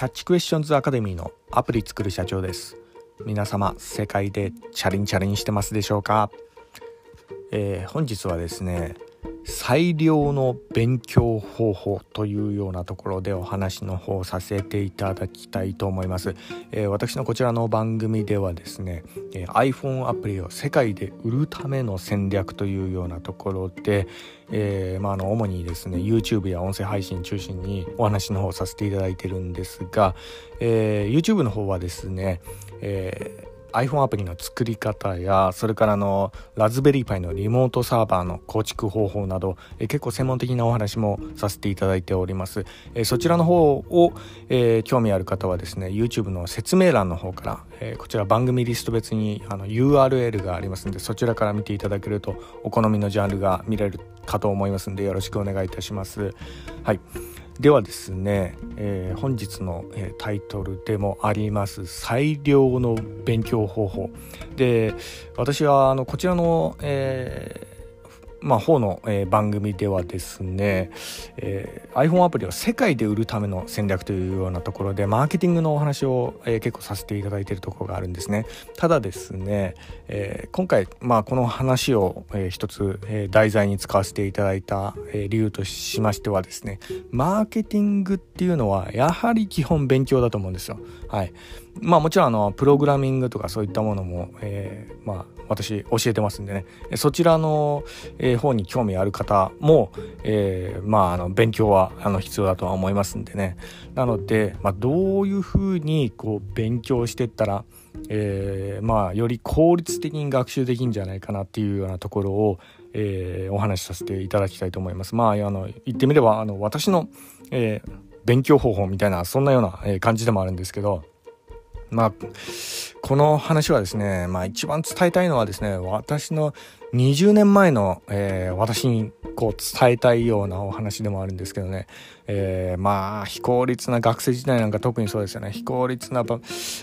キャッチクエスチョンズアカデミーのアプリ作る社長です。皆様世界でチャリンチャリンしてますでしょうか、えー、本日はですね最良の勉強方法というようなところでお話の方させていただきたいと思います、えー、私のこちらの番組ではですね、えー、iPhone アプリを世界で売るための戦略というようなところで、えー、まあ、あの主にですね YouTube や音声配信中心にお話の方させていただいてるんですが、えー YouTube の方はですね、え iPhone アプリの作り方やそれからのラズベリーパイのリモートサーバーの構築方法などえ結構専門的なお話もさせていただいております。えそちらの方を、え、興味ある方はですね YouTube の説明欄の方から、え、こちら番組リスト別にあの URL がありますのでそちらから見ていただけるとお好みのジャンルが見れるかと思いますのでよろしくお願いいたします。はい。ではですね、えー、本日の、えー、タイトルでもあります最良の勉強方法。で私はあのこちらの、えーまあ、方の、えー、番組ではですね、えー、iPhone アプリを世界で売るための戦略というようなところでマーケティングのお話を、えー、結構させていただいているところがあるんですね。ただですね、え、今回、まあ、この話を、えー、一つ、え、題材に使わせていただいた、え、理由としましてはですねマーケティングっていうのはやはり基本勉強だと思うんですよ。はい。まあもちろんあのプログラミングとかそういったものも、え、まあ私教えてますんでね。そちらの、えー、方に興味ある方も、えー、まああの勉強はあの必要だとは思いますんでねなので、まあ、どういうふうにこう勉強していったらえー、まあより効率的に学習できるんじゃないかなっていうようなところを、えー、お話しさせていただきたいと思います。まああの言ってみればあの私の、えー、勉強方法みたいなそんなような感じでもあるんですけどまあこの話はですね、まあ一番伝えたいのはですね、私の20年前の、えー、私にこう伝えたいようなお話でもあるんですけどね、えー、まあ非効率な学生時代なんか特にそうですよね、非効率な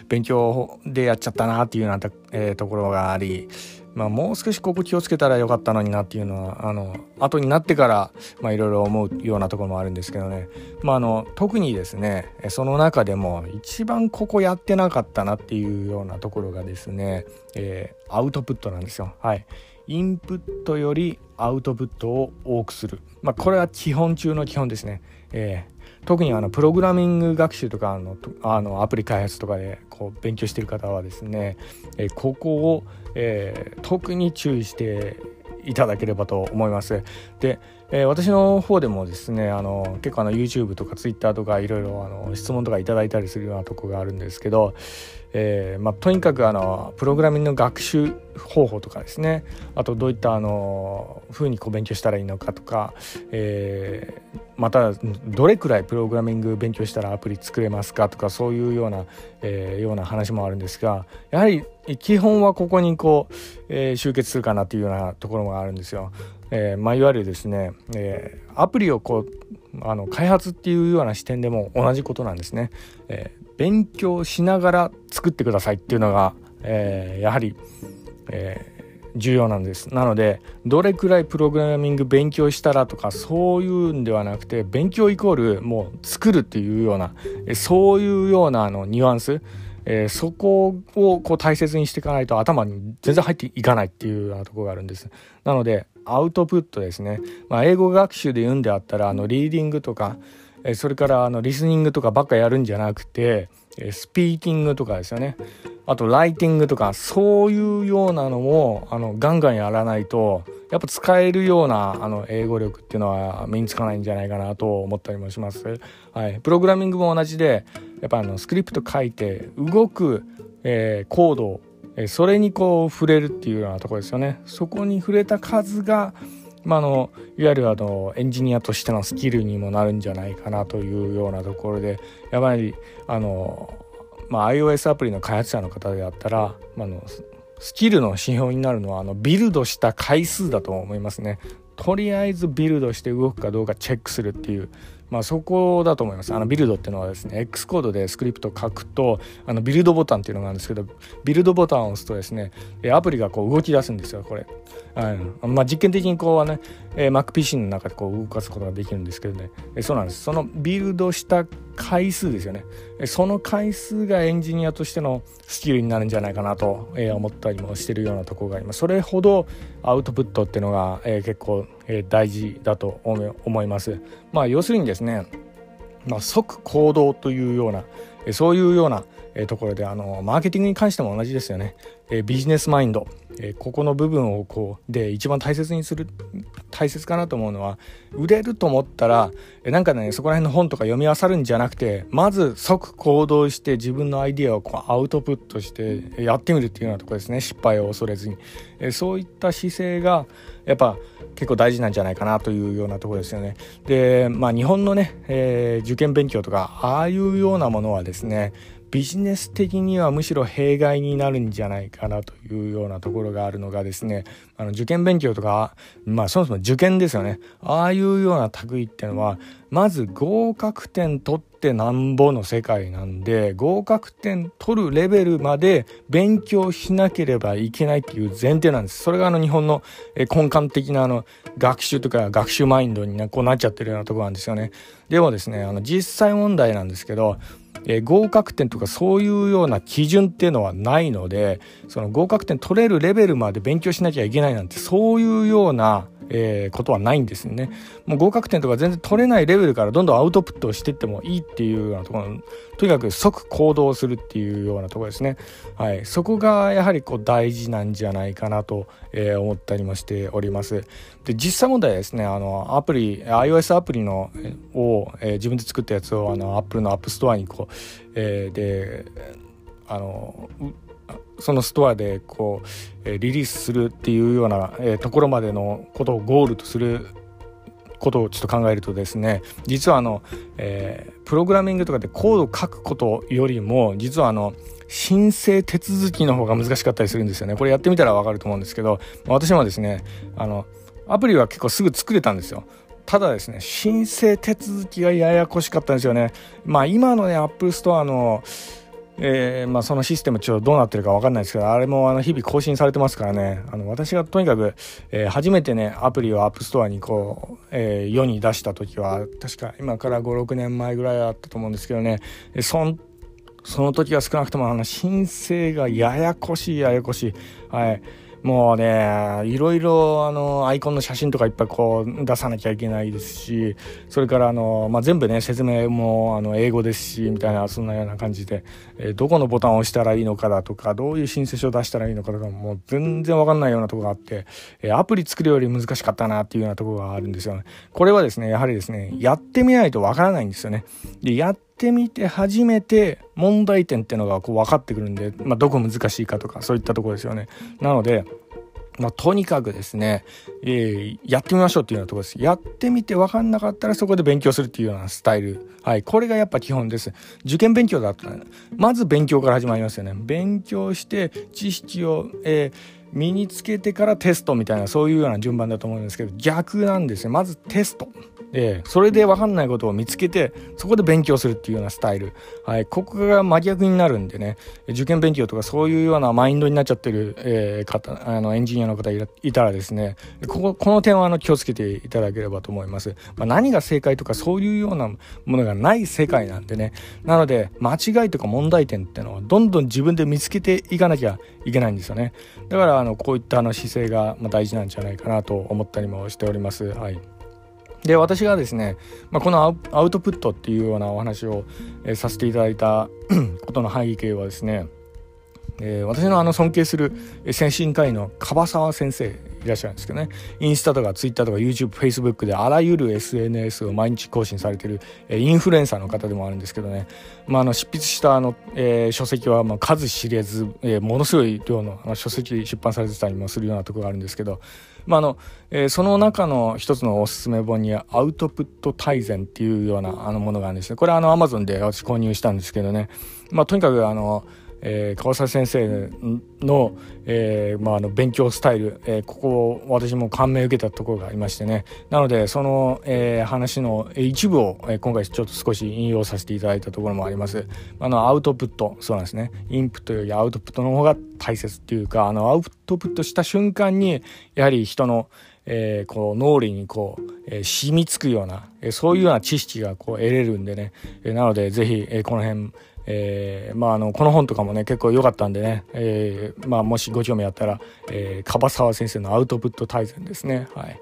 勉強でやっちゃったなっていうような、えー、ところがあり、まあ、もう少しここ気をつけたらよかったのになっていうのはあの後になってからいろいろ思うようなところもあるんですけどね、まあ、あの特にですねその中でも一番ここやってなかったなっていうようなところがですね、えー、アウトプットなんですよ。はい。インプットよりアウトプットを多くする。まあ、これは基本中の基本ですね。えー特にあのプログラミング学習とかのあのアプリ開発とかでこう勉強している方はですね、えここを、えー、特に注意していただければと思います。で、えー、私の方でもですねあの結構あの YouTube とか Twitter とかいろいろ質問とかいただいたりするようなとこがあるんですけど、えーまあ、とにかくあのプログラミングの学習方法とかですねあとどういったあの風にこう勉強したらいいのかとか、えー、またどれくらいプログラミング勉強したらアプリ作れますかとかそういうような、えー、ような話もあるんですがやはり基本はここにこう、えー、集結するかなというようなところがあるんですよ。えーまあ、いわゆるですね、えー、アプリをこうあの開発っていうような視点でも同じことなんですね。えー、勉強しながら作ってくださいっていうのが、え、やはり、え、重要なんです。なのでどれくらいプログラミング勉強したらとかそういうんではなくて勉強イコールもう作るっていうようなそういうようなあのニュアンスえー、そこをこう大切にしていかないと頭に全然入っていかないっていうようなとこがあるんです。なのでアウトプットですね、まあ、英語学習で言うんであったらあのリーディングとか、それからあのリスニングとかばっかやるんじゃなくて、スピーキングとかですよね。あとライティングとかそういうようなのもあのガンガンやらないとやっぱ使えるようなあの英語力っていうのは身につかないんじゃないかなと思ったりもします。はい、プログラミングも同じでやっぱあのスクリプト書いて動く、えー、コードえそれにこう触れるっていうようなとこですよね。そこに触れた数がまあ、のいわゆるあのエンジニアとしてのスキルにもなるんじゃないかなというようなところでやはりあの、まあ、iOS アプリの開発者の方であったら、まあのスキルの指標になるのはあのビルドした回数だと思いますね。とりあえずビルドして動くかどうかチェックするっていうまあ、そこだと思います。あのビルドっていうのはですね X コードでスクリプトを書くとあのビルドボタンっていうのがあるんですけどビルドボタンを押すとですねアプリがこう動き出すんですよこれ、うんまあ、実験的にこうはね、MacPC の中でこう動かすことができるんですけどね。そうなんです。そのビルドした回数ですよね。その回数がエンジニアとしてのスキルになるんじゃないかなと思ったりもしてるようなところがあります。それほどアウトプットっていうのが結構大事だと思います。まあ要するにですねまあ、即行動というようなそういうようなえところであのマーケティングに関しても同じですよね。えビジネスマインド。えここの部分をこうで一番大切にする大切かなと思うのは売れると思ったらえなんかねそこら辺の本とか読み漁るんじゃなくてまず即行動して自分のアイディアをこうアウトプットしてやってみるっていうようなとこですね。失敗を恐れずに。えそういった姿勢がやっぱ結構大事なんじゃないかなというようなところですよね。でまあ日本のね、えー、受験勉強とかああいうようなものはですねビジネス的にはむしろ弊害になるんじゃないかなというようなところがあるのがですねあの受験勉強とかまあそもそも受験ですよねああいうような類っていうのはまず合格点取ってってなんぼの世界なんで合格点取るレベルまで勉強しなければいけないっていう前提なんです。それがあの日本の根幹的なあの学習とか学習マインドになこうなっちゃってるようなところなんですよね。でもですねあの実際問題なんですけどえー、合格点とかそういうような基準っていうのはないのでその合格点取れるレベルまで勉強しなきゃいけないなんてそういうようなえー、ことはないんですよね。もう合格点とか全然取れないレベルからどんどんアウトプットしていってもいいっていうようなところとにかく即行動するっていうようなところですね。はい、そこがやはりこう大事なんじゃないかなと、えー、思ったりもしております。で実際問題はですねあのアプリ iOS アプリのを、えー、自分で作ったやつをあの Apple の App Store にこう、えー、であのそのストアでこう、リリースするっていうような、ところまでのことをゴールとすることをちょっと考えるとですね実はあの、えー、プログラミングとかでコードを書くことよりも実はあの申請手続きの方が難しかったりするんですよね。これやってみたらわかると思うんですけど私もですねあのアプリは結構すぐ作れたんですよ。ただですね申請手続きがややこしかったんですよね。まあ今のね Apple Store のえーまあ、そのシステムちょっとどうなってるか分かんないですけどあれもあの日々更新されてますからね。あの私がとにかく、えー、初めてねアプリを App Store にこう、えー、世に出した時は確か今から56年前ぐらいだったと思うんですけどね。そんその時は少なくともあの申請がややこしいややこしい。はい。もうねいろいろあのアイコンの写真とかいっぱいこう出さなきゃいけないですしそれからあの、まあ、全部ね説明もあの英語ですしみたいなそんなような感じで、えー、どこのボタンを押したらいいのかだとかどういう申請書を出したらいいのかとかもう全然わかんないようなとこがあって、えー、アプリ作るより難しかったなっていうようなとこがあるんですよね。これはですねやはりですねやってみないとわからないんですよね。でやってみて初めて問題点っていうのがこう分かってくるんで、まあ、どこ難しいかとかそういったところですよね。なのでまあ、とにかくですね、えー、やってみましょうっていうようなところです。やってみて分かんなかったらそこで勉強するっていうようなスタイル。はい。これがやっぱ基本です。受験勉強だったら、まず勉強から始まりますよね。勉強して知識を、えー、身につけてからテストみたいなそういうような順番だと思うんですけど逆なんですねまずテストでそれで分かんないことを見つけてそこで勉強するっていうようなスタイル、はい、ここが真逆になるんでね。受験勉強とかそういうようなマインドになっちゃってる、えー、方あのエンジニアの方いたらですねこここの点はあの気をつけていただければと思います、まあ、何が正解とかそういうようなものがない世界なんでね。なので間違いとか問題点ってのはどんどん自分で見つけていかなきゃいけないんですよね。だからあのこういったあの姿勢が大事なんじゃないかなと思ったりもしております。はいで私がですね、まあ、このアウトプットっていうようなお話を、えー、させていただいた ことの背景はですね、えー、私のあの尊敬する精神科医の樺沢先生いらっしゃるんですけどね。インスタとかツイッターとか YouTube、Facebook であらゆる SNS を毎日更新されてる、え、インフルエンサーの方でもあるんですけどね、まあ、あの執筆したあの、えー、書籍はまあ数知れず、えー、ものすごい量のあの書籍出版されてたりもするようなところがあるんですけど。まああのえー、その中の一つのおすすめ本にアウトプット大全っていうようなあのものがあるんですね。これはあの Amazon で私購入したんですけどね、まあ、とにかくあのえー、川崎先生の,、えーまあ、あの勉強スタイル、えー、ここを私も感銘を受けたところがありましてね。なのでその、えー、話の一部を、えー、今回ちょっと少し引用させていただいたところもあります。あのアウトプットそうなんですね。インプットよりアウトプットの方が大切っていうかあのアウトプットした瞬間にやはり人のえー、こう脳裏にこう、えー、染みつくような、えー、そういうような知識がこう得れるんでね、えー、なのでぜひ、えー、この辺、えー、まああのこの本とかもね結構良かったんでね、えー、まあもしご興味あったら、えー、樺沢先生のアウトプット大全ですね。はい。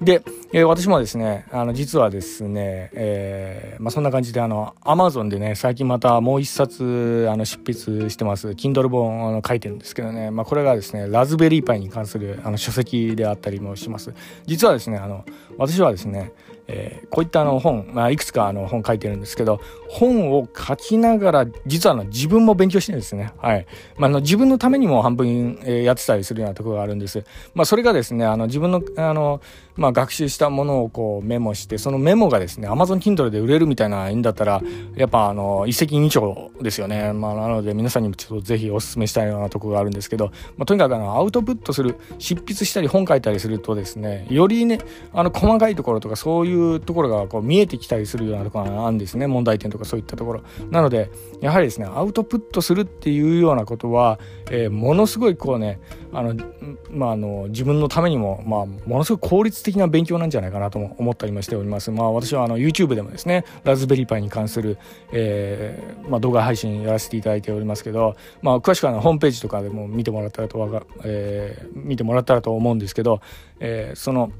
で、えー、私もですね、あの、実はですね、えー、まあ、そんな感じで、あの、アマゾンでね、最近またもう一冊、あの、執筆してます、Kindle 本、あの、書いてるんですけどね、まあ、これがですね、ラズベリーパイに関する、あの、書籍であったりもします。実はですね、あの、私はですね、えー、こういったあの本、まあ、いくつかあの本書いてるんですけど、本を書きながら、実はあの自分も勉強してるんですね。はい。まあ、の自分のためにも半分、えー、やってたりするようなところがあるんです。まあ、それがですね、あの自分の、あの、まあ、学習したものをこうメモして、そのメモがですね、Amazon Kindle で売れるみたいないいんだったら、やっぱあの、一石二鳥ですよね。まあ、なので皆さんにもちょっとぜひお勧めしたいようなとこがあるんですけど、まあ、とにかくあの、アウトプットする、執筆したり本書いたりするとですね、よりね、あの、細かいところとかそういうところがこう見えてきたりするようなところがあるんですね。問題点とかそういったところ。なので、やはりですね、アウトプットするっていうようなことは、えー、ものすごいこうね、あの、まあ、あの、自分のためにも、まあ、ものすごい効率的な勉強なんじゃないかなとも思ったりもしております。まあ、私はあの、YouTube でもですね、ラズベリーパイに関する、えー、まあ、動画配信やらせていただいておりますけど、まあ、詳しくはホームページとかでも見てもらったらとわか、えー、見てもらったらと思うんですけど、えー、その、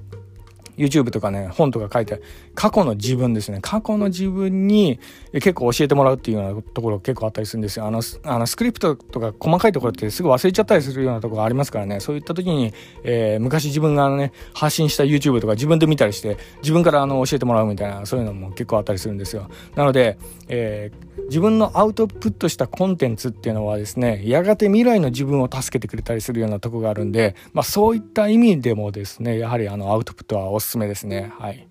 YouTube とかね、本とか書いて、過去の自分ですね。過去の自分に結構教えてもらうっていうようなところ結構あったりするんですよ。あの、あのスクリプトとか細かいところってすぐ忘れちゃったりするようなところがありますからね。そういった時に、えー、昔自分がね、発信した YouTube とか自分で見たりして、自分からあの教えてもらうみたいな、そういうのも結構あったりするんですよ。なので、えー、自分のアウトプットしたコンテンツっていうのはですね、やがて未来の自分を助けてくれたりするようなとこがあるんで、まあそういった意味でもですね、やはりあのアウトプットはおすすめですね。はい。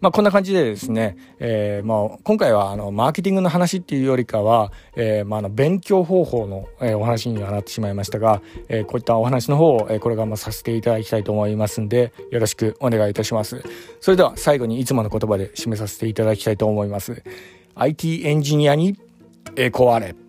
まあ、こんな感じでですね、えー、まあ、今回はあのマーケティングの話っていうよりかは、えー、まあ、の勉強方法の、え、お話にはなってしまいましたが、え、こういったお話の方を、え、これからもさせていただきたいと思いますんでよろしくお願いいたします。それでは最後にいつもの言葉で締めさせていただきたいと思います。IT エンジニアに栄光あれ。